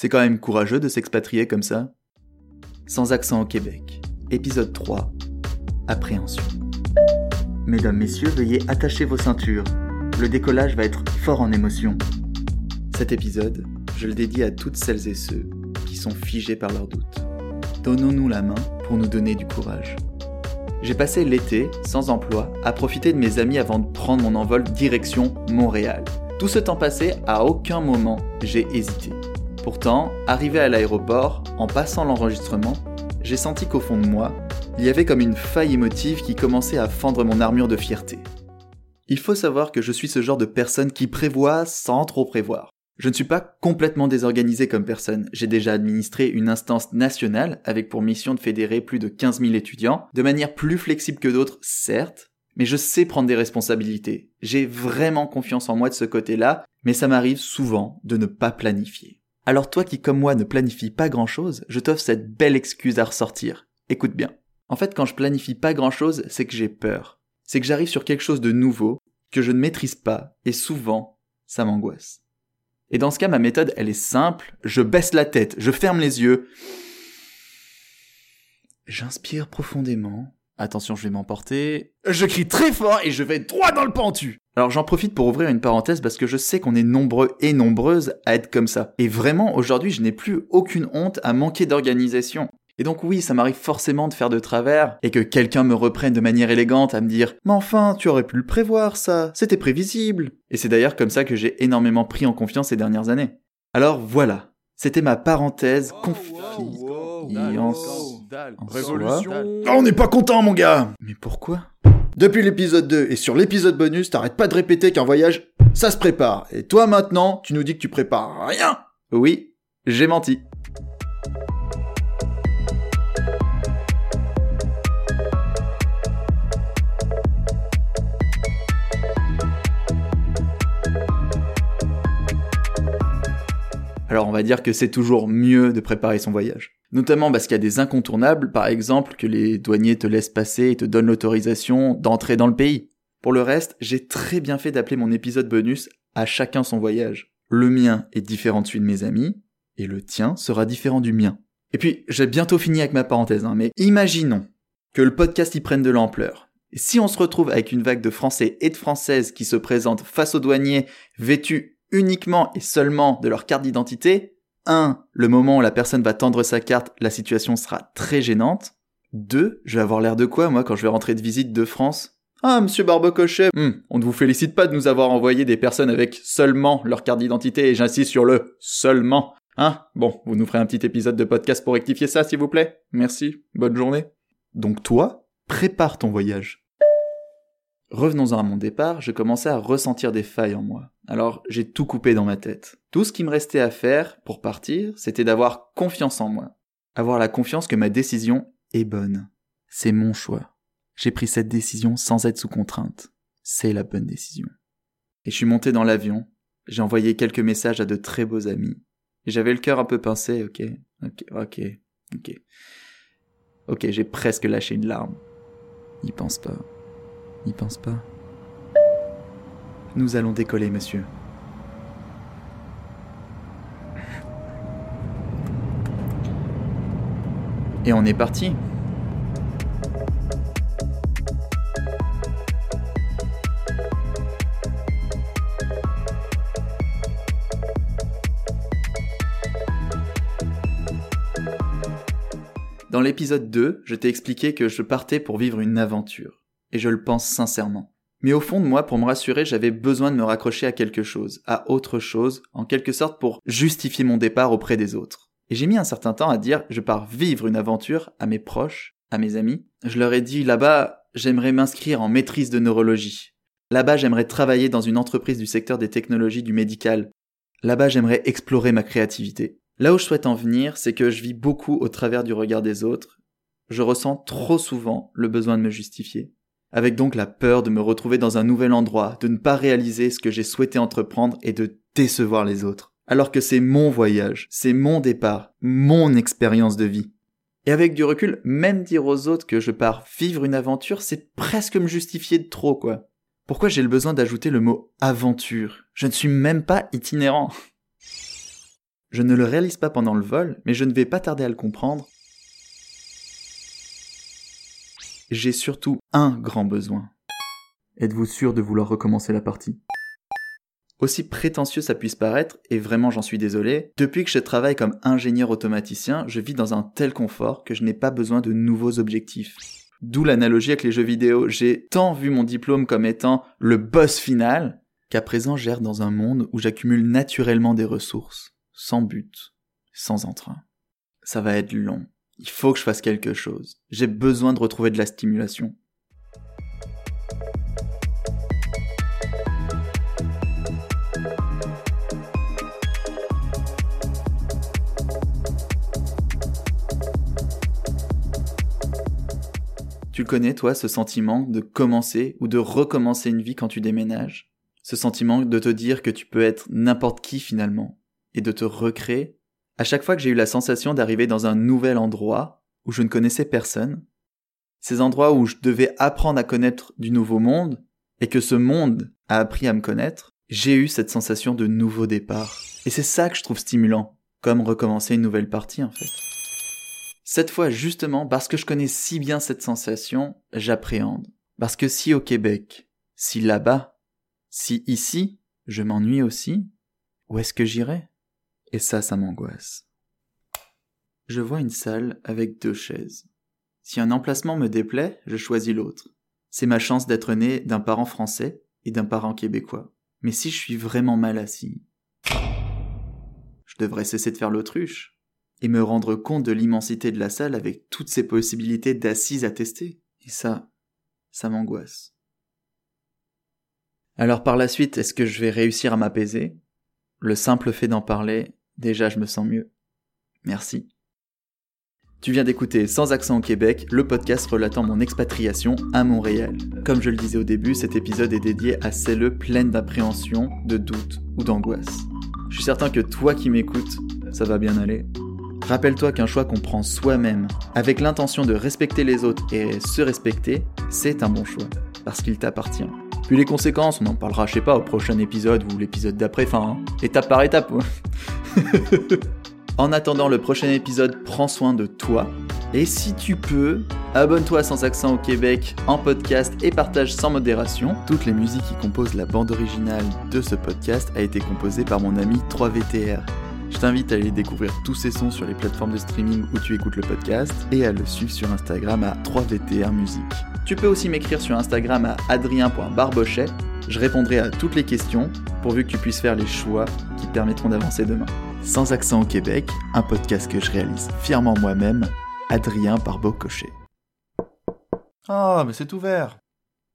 C'est quand même courageux de s'expatrier comme ça. Sans accent au Québec. Épisode 3. Appréhension. Mesdames, messieurs, veuillez attacher vos ceintures. Le décollage va être fort en émotion. Cet épisode, je le dédie à toutes celles et ceux qui sont figés par leurs doutes. Donnons-nous la main pour nous donner du courage. J'ai passé l'été, sans emploi, à profiter de mes amis avant de prendre mon envol direction Montréal. Tout ce temps passé, à aucun moment, j'ai hésité. Pourtant, arrivé à l'aéroport, en passant l'enregistrement, j'ai senti qu'au fond de moi, il y avait comme une faille émotive qui commençait à fendre mon armure de fierté. Il faut savoir que je suis ce genre de personne qui prévoit sans trop prévoir. Je ne suis pas complètement désorganisé comme personne. J'ai déjà administré une instance nationale avec pour mission de fédérer plus de 15 000 étudiants, de manière plus flexible que d'autres, certes, mais je sais prendre des responsabilités. J'ai vraiment confiance en moi de ce côté-là, mais ça m'arrive souvent de ne pas planifier. Alors toi qui comme moi ne planifie pas grand-chose, je t'offre cette belle excuse à ressortir. Écoute bien. En fait, quand je planifie pas grand-chose, c'est que j'ai peur. C'est que j'arrive sur quelque chose de nouveau, que je ne maîtrise pas, et souvent, ça m'angoisse. Et dans ce cas, ma méthode, elle est simple. Je baisse la tête, je ferme les yeux. J'inspire profondément. Attention, je vais m'emporter. Je crie très fort et je vais droit dans le pentu. Alors j'en profite pour ouvrir une parenthèse parce que je sais qu'on est nombreux et nombreuses à être comme ça. Et vraiment, aujourd'hui, je n'ai plus aucune honte à manquer d'organisation. Et donc oui, ça m'arrive forcément de faire de travers, et que quelqu'un me reprenne de manière élégante à me dire « Mais enfin, tu aurais pu le prévoir ça, c'était prévisible !» Et c'est d'ailleurs comme ça que j'ai énormément pris en confiance ces dernières années. Alors voilà, c'était ma parenthèse confiance Révolution. Oh, On n'est pas content mon gars. Mais pourquoi? Depuis l'épisode 2 et sur l'épisode bonus, t'arrêtes pas de répéter qu'un voyage, ça se prépare. Et toi maintenant, tu nous dis que tu prépares rien. Oui, j'ai menti. Alors on va dire que c'est toujours mieux de préparer son voyage. Notamment parce qu'il y a des incontournables, par exemple que les douaniers te laissent passer et te donnent l'autorisation d'entrer dans le pays. Pour le reste, j'ai très bien fait d'appeler mon épisode bonus à chacun son voyage. Le mien est différent de celui de mes amis, et le tien sera différent du mien. Et puis, j'ai bientôt fini avec ma parenthèse, hein, mais imaginons que le podcast y prenne de l'ampleur. Si on se retrouve avec une vague de Français et de Françaises qui se présentent face aux douaniers vêtus uniquement et seulement de leur carte d'identité, 1. Le moment où la personne va tendre sa carte, la situation sera très gênante. 2. Je vais avoir l'air de quoi, moi, quand je vais rentrer de visite de France? Ah, monsieur Barbecochet, hmm, on ne vous félicite pas de nous avoir envoyé des personnes avec seulement leur carte d'identité, et j'insiste sur le seulement. Hein? Bon, vous nous ferez un petit épisode de podcast pour rectifier ça, s'il vous plaît Merci, bonne journée. Donc toi, prépare ton voyage. Revenons-en à mon départ, je commençais à ressentir des failles en moi. Alors j'ai tout coupé dans ma tête. Tout ce qui me restait à faire pour partir, c'était d'avoir confiance en moi. Avoir la confiance que ma décision est bonne. C'est mon choix. J'ai pris cette décision sans être sous contrainte. C'est la bonne décision. Et je suis monté dans l'avion. J'ai envoyé quelques messages à de très beaux amis. J'avais le cœur un peu pincé, ok, ok, ok, ok. Ok, j'ai presque lâché une larme. N'y pense pas. N'y pense pas. Nous allons décoller, monsieur. Et on est parti. Dans l'épisode 2, je t'ai expliqué que je partais pour vivre une aventure et je le pense sincèrement. Mais au fond de moi, pour me rassurer, j'avais besoin de me raccrocher à quelque chose, à autre chose, en quelque sorte pour justifier mon départ auprès des autres. Et j'ai mis un certain temps à dire je pars vivre une aventure à mes proches, à mes amis. Je leur ai dit là-bas, j'aimerais m'inscrire en maîtrise de neurologie. Là-bas, j'aimerais travailler dans une entreprise du secteur des technologies du médical. Là-bas, j'aimerais explorer ma créativité. Là où je souhaite en venir, c'est que je vis beaucoup au travers du regard des autres. Je ressens trop souvent le besoin de me justifier avec donc la peur de me retrouver dans un nouvel endroit, de ne pas réaliser ce que j'ai souhaité entreprendre et de décevoir les autres. Alors que c'est mon voyage, c'est mon départ, mon expérience de vie. Et avec du recul, même dire aux autres que je pars vivre une aventure, c'est presque me justifier de trop, quoi. Pourquoi j'ai le besoin d'ajouter le mot aventure? Je ne suis même pas itinérant. Je ne le réalise pas pendant le vol, mais je ne vais pas tarder à le comprendre. J'ai surtout un grand besoin. Êtes-vous sûr de vouloir recommencer la partie? Aussi prétentieux ça puisse paraître, et vraiment j'en suis désolé, depuis que je travaille comme ingénieur automaticien, je vis dans un tel confort que je n'ai pas besoin de nouveaux objectifs. D'où l'analogie avec les jeux vidéo. J'ai tant vu mon diplôme comme étant le boss final qu'à présent j'erre dans un monde où j'accumule naturellement des ressources, sans but, sans entrain. Ça va être long. Il faut que je fasse quelque chose. J'ai besoin de retrouver de la stimulation. Tu connais, toi, ce sentiment de commencer ou de recommencer une vie quand tu déménages? Ce sentiment de te dire que tu peux être n'importe qui finalement et de te recréer À chaque fois que j'ai eu la sensation d'arriver dans un nouvel endroit où je ne connaissais personne, ces endroits où je devais apprendre à connaître du nouveau monde et que ce monde a appris à me connaître, j'ai eu cette sensation de nouveau départ. Et c'est ça que je trouve stimulant, comme recommencer une nouvelle partie en fait. Cette fois, justement, parce que je connais si bien cette sensation, j'appréhende. Parce que si au Québec, si là-bas, si ici, je m'ennuie aussi, où est-ce que j'irai? Et ça, ça m'angoisse. Je vois une salle avec deux chaises. Si un emplacement me déplaît, je choisis l'autre. C'est ma chance d'être né d'un parent français et d'un parent québécois. Mais si je suis vraiment mal assis, je devrais cesser de faire l'autruche et me rendre compte de l'immensité de la salle avec toutes ces possibilités d'assises à tester. Et ça, ça m'angoisse. Alors par la suite, est-ce que je vais réussir à m'apaiser? Le simple fait d'en parler, déjà je me sens mieux. Merci. Tu viens d'écouter Sans accent au Québec, le podcast relatant mon expatriation à Montréal. Comme je le disais au début, cet épisode est dédié à celles pleines d'appréhension, de doute ou d'angoisse. Je suis certain que toi qui m'écoutes, ça va bien aller. Rappelle-toi qu'un choix qu'on prend soi-même, avec l'intention de respecter les autres et se respecter, c'est un bon choix, parce qu'il t'appartient. Puis les conséquences, on en parlera, je sais pas, au prochain épisode ou l'épisode d'après, enfin, hein, étape par étape. en attendant le prochain épisode, prends soin de toi. Et si tu peux, abonne-toi sans accent au Québec en podcast et partage sans modération. Toutes les musiques qui composent la bande originale de ce podcast a été composée par mon ami 3VTR. Je t'invite à aller découvrir tous ces sons sur les plateformes de streaming où tu écoutes le podcast et à le suivre sur Instagram à 3VTR Musique. Tu peux aussi m'écrire sur Instagram à adrien.barbochet. Je répondrai à toutes les questions pourvu que tu puisses faire les choix permettront d'avancer demain. Sans accent au Québec, un podcast que je réalise fièrement moi-même, Adrien Barbocochet. Ah, mais c'est ouvert